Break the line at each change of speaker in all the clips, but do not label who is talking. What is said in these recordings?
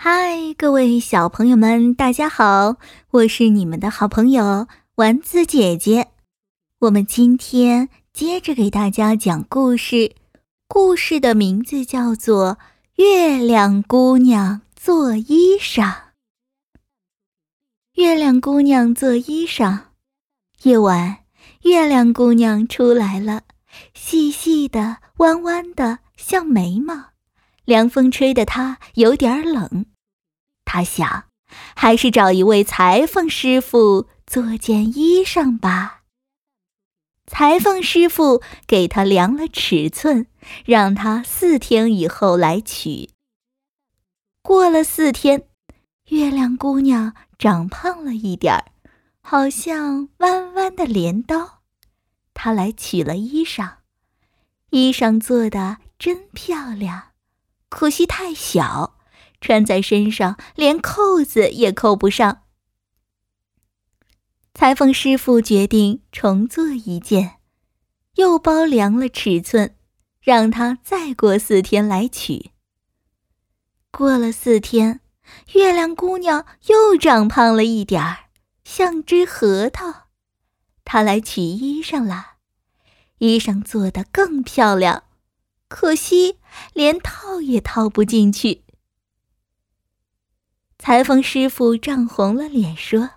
嗨，各位小朋友们，大家好！我是你们的好朋友丸子姐姐。我们今天接着给大家讲故事，故事的名字叫做《月亮姑娘做衣裳》。月亮姑娘做衣裳，夜晚，月亮姑娘出来了，细细的、弯弯的，像眉毛。凉风吹得她有点冷，她想，还是找一位裁缝师傅做件衣裳吧。裁缝师傅给她量了尺寸，让她四天以后来取。过了四天，月亮姑娘长胖了一点儿，好像弯弯的镰刀。她来取了衣裳，衣裳做的真漂亮。可惜太小，穿在身上连扣子也扣不上。裁缝师傅决定重做一件，又包量了尺寸，让他再过四天来取。过了四天，月亮姑娘又长胖了一点儿，像只核桃。她来取衣裳了，衣裳做得更漂亮。可惜，连套也套不进去。裁缝师傅涨红了脸说：“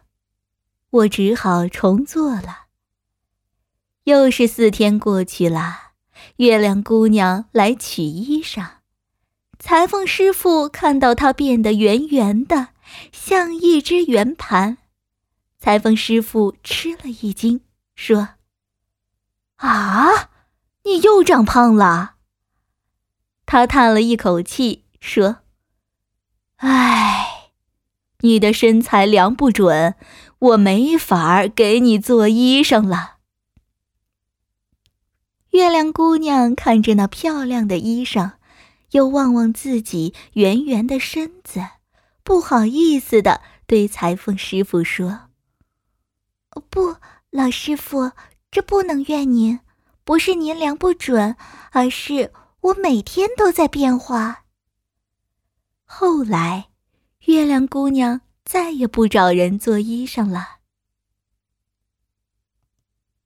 我只好重做了。”又是四天过去了，月亮姑娘来取衣裳，裁缝师傅看到她变得圆圆的，像一只圆盘。裁缝师傅吃了一惊，说：“啊，你又长胖了。”他叹了一口气，说：“唉，你的身材量不准，我没法给你做衣裳了。”月亮姑娘看着那漂亮的衣裳，又望望自己圆圆的身子，不好意思的对裁缝师傅说：“不，老师傅，这不能怨您，不是您量不准，而是……”我每天都在变化。后来，月亮姑娘再也不找人做衣裳了。